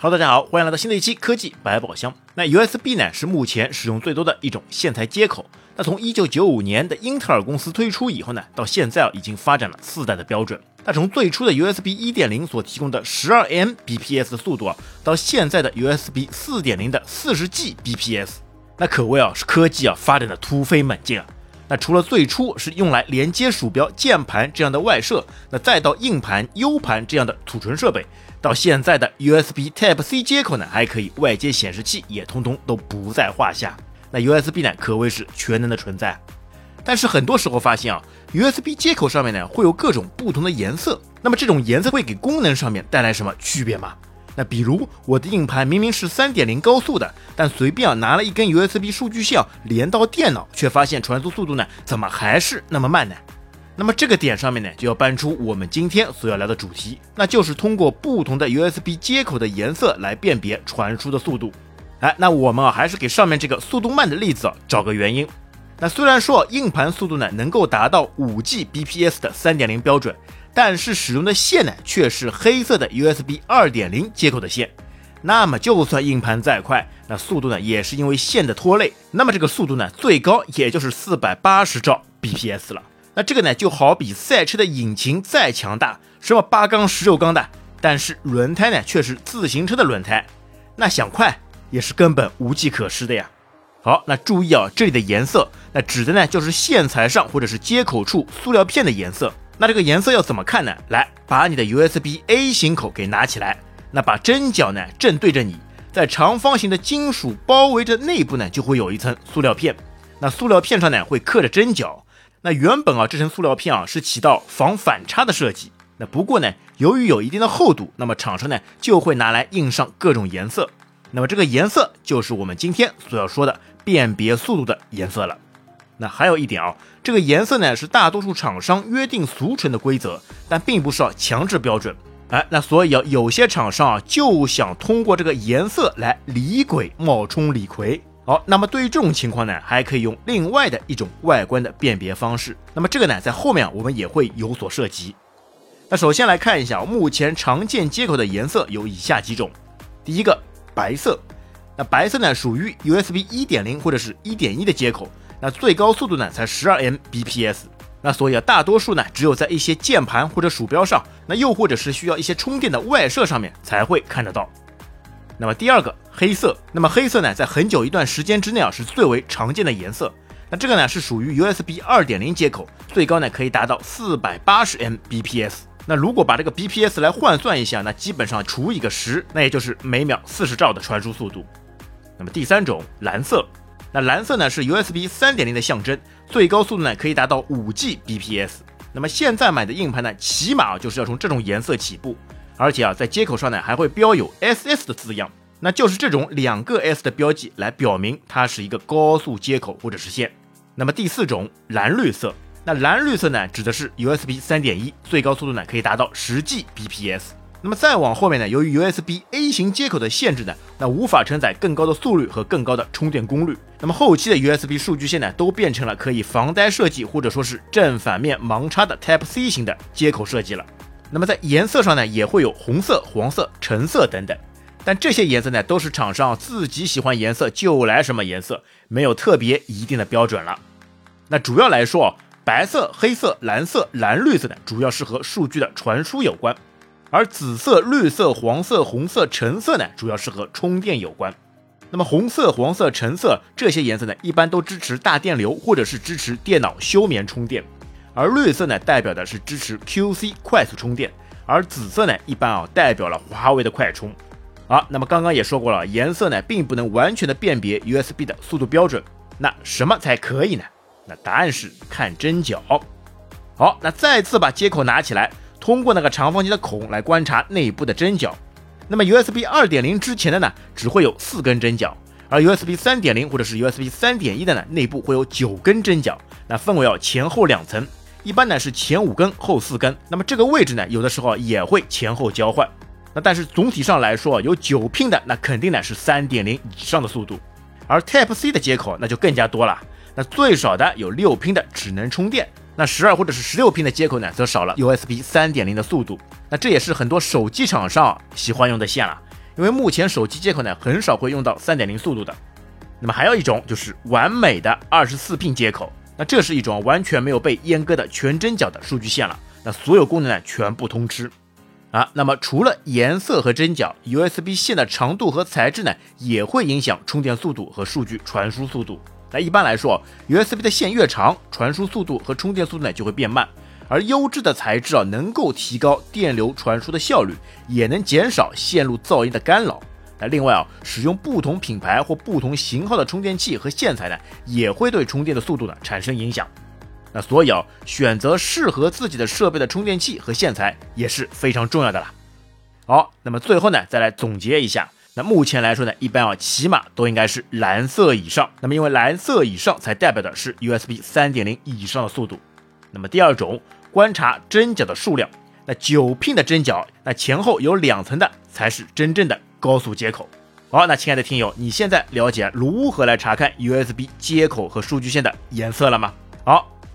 Hello，大家好，欢迎来到新的一期科技百宝箱。那 USB 呢是目前使用最多的一种线材接口。那从1995年的英特尔公司推出以后呢，到现在啊已经发展了四代的标准。那从最初的 USB 1.0所提供的 12Mbps 的速度啊，到现在的 USB 4.0的 40Gbps，那可谓啊是科技啊发展的突飞猛进啊。那除了最初是用来连接鼠标、键盘这样的外设，那再到硬盘、U 盘这样的储存设备。到现在的 USB Type C 接口呢，还可以外接显示器，也通通都不在话下。那 USB 呢，可谓是全能的存在。但是很多时候发现啊，USB 接口上面呢，会有各种不同的颜色。那么这种颜色会给功能上面带来什么区别吗？那比如我的硬盘明明是3.0高速的，但随便啊拿了一根 USB 数据线连到电脑，却发现传输速度呢，怎么还是那么慢呢？那么这个点上面呢，就要搬出我们今天所要聊的主题，那就是通过不同的 USB 接口的颜色来辨别传输的速度。哎，那我们啊还是给上面这个速度慢的例子啊找个原因。那虽然说硬盘速度呢能够达到 5Gbps 的3.0标准，但是使用的线呢却是黑色的 USB 2.0接口的线。那么就算硬盘再快，那速度呢也是因为线的拖累，那么这个速度呢最高也就是480兆 bps 了。那这个呢，就好比赛车的引擎再强大，什么八缸、十六缸的，但是轮胎呢却是自行车的轮胎，那想快也是根本无计可施的呀。好，那注意啊，这里的颜色，那指的呢就是线材上或者是接口处塑料片的颜色。那这个颜色要怎么看呢？来，把你的 USB A 型口给拿起来，那把针脚呢正对着你，在长方形的金属包围着内部呢，就会有一层塑料片，那塑料片上呢会刻着针脚。那原本啊，这层塑料片啊是起到防反差的设计。那不过呢，由于有一定的厚度，那么厂商呢就会拿来印上各种颜色。那么这个颜色就是我们今天所要说的辨别速度的颜色了。那还有一点啊，这个颜色呢是大多数厂商约定俗成的规则，但并不是强制标准。哎，那所以啊，有些厂商啊就想通过这个颜色来李鬼冒充李逵。好，那么对于这种情况呢，还可以用另外的一种外观的辨别方式。那么这个呢，在后面我们也会有所涉及。那首先来看一下，目前常见接口的颜色有以下几种。第一个，白色。那白色呢，属于 USB 1.0或者是一点一的接口，那最高速度呢才 12Mbps。那所以啊，大多数呢，只有在一些键盘或者鼠标上，那又或者是需要一些充电的外设上面才会看得到。那么第二个黑色，那么黑色呢，在很久一段时间之内啊，是最为常见的颜色。那这个呢，是属于 USB 2.0接口，最高呢可以达到480 Mbps。那如果把这个 bps 来换算一下，那基本上除以个十，那也就是每秒四十兆的传输速度。那么第三种蓝色，那蓝色呢是 USB 3.0的象征，最高速度呢可以达到 5Gbps。那么现在买的硬盘呢，起码就是要从这种颜色起步。而且啊，在接口上呢还会标有 SS 的字样，那就是这种两个 S 的标记来表明它是一个高速接口或者是线。那么第四种蓝绿色，那蓝绿色呢指的是 USB 3.1，最高速度呢可以达到十 Gbps。那么再往后面呢，由于 USB A 型接口的限制呢，那无法承载更高的速率和更高的充电功率。那么后期的 USB 数据线呢，都变成了可以防呆设计或者说是正反面盲插的 Type C 型的接口设计了。那么在颜色上呢，也会有红色、黄色、橙色等等，但这些颜色呢，都是厂商自己喜欢颜色就来什么颜色，没有特别一定的标准了。那主要来说，白色、黑色、蓝色、蓝绿色呢，主要是和数据的传输有关；而紫色、绿色、黄色、红色、橙色呢，主要是和充电有关。那么红色、黄色、橙色这些颜色呢，一般都支持大电流或者是支持电脑休眠充电。而绿色呢，代表的是支持 QC 快速充电，而紫色呢，一般啊代表了华为的快充。好，那么刚刚也说过了，颜色呢并不能完全的辨别 USB 的速度标准，那什么才可以呢？那答案是看针脚。好，那再次把接口拿起来，通过那个长方形的孔来观察内部的针脚。那么 USB 2.0之前的呢，只会有四根针脚，而 USB 3.0或者是 USB 3.1的呢，内部会有九根针脚，那分为要前后两层。一般呢是前五根后四根，那么这个位置呢有的时候也会前后交换。但是总体上来说，有九拼的那肯定呢是三点零以上的速度，而 Type C 的接口那就更加多了。那最少的有六拼的只能充电，那十二或者是十六拼的接口呢则少了 USB 三点零的速度。那这也是很多手机厂商喜欢用的线了，因为目前手机接口呢很少会用到三点零速度的。那么还有一种就是完美的二十四 pin 接口，那这是一种完全没有被阉割的全针脚的数据线了，那所有功能呢全部通吃。啊，那么除了颜色和针脚，USB 线的长度和材质呢也会影响充电速度和数据传输速度。那一般来说，USB 的线越长，传输速度和充电速度呢就会变慢。而优质的材质啊，能够提高电流传输的效率，也能减少线路噪音的干扰。那另外啊，使用不同品牌或不同型号的充电器和线材呢，也会对充电的速度呢产生影响。那所以啊，选择适合自己的设备的充电器和线材也是非常重要的啦。好，那么最后呢，再来总结一下。那目前来说呢，一般啊，起码都应该是蓝色以上。那么因为蓝色以上才代表的是 USB 三点零以上的速度。那么第二种。观察针脚的数量，那九 pin 的针脚，那前后有两层的才是真正的高速接口。好，那亲爱的听友，你现在了解如何来查看 USB 接口和数据线的颜色了吗？好，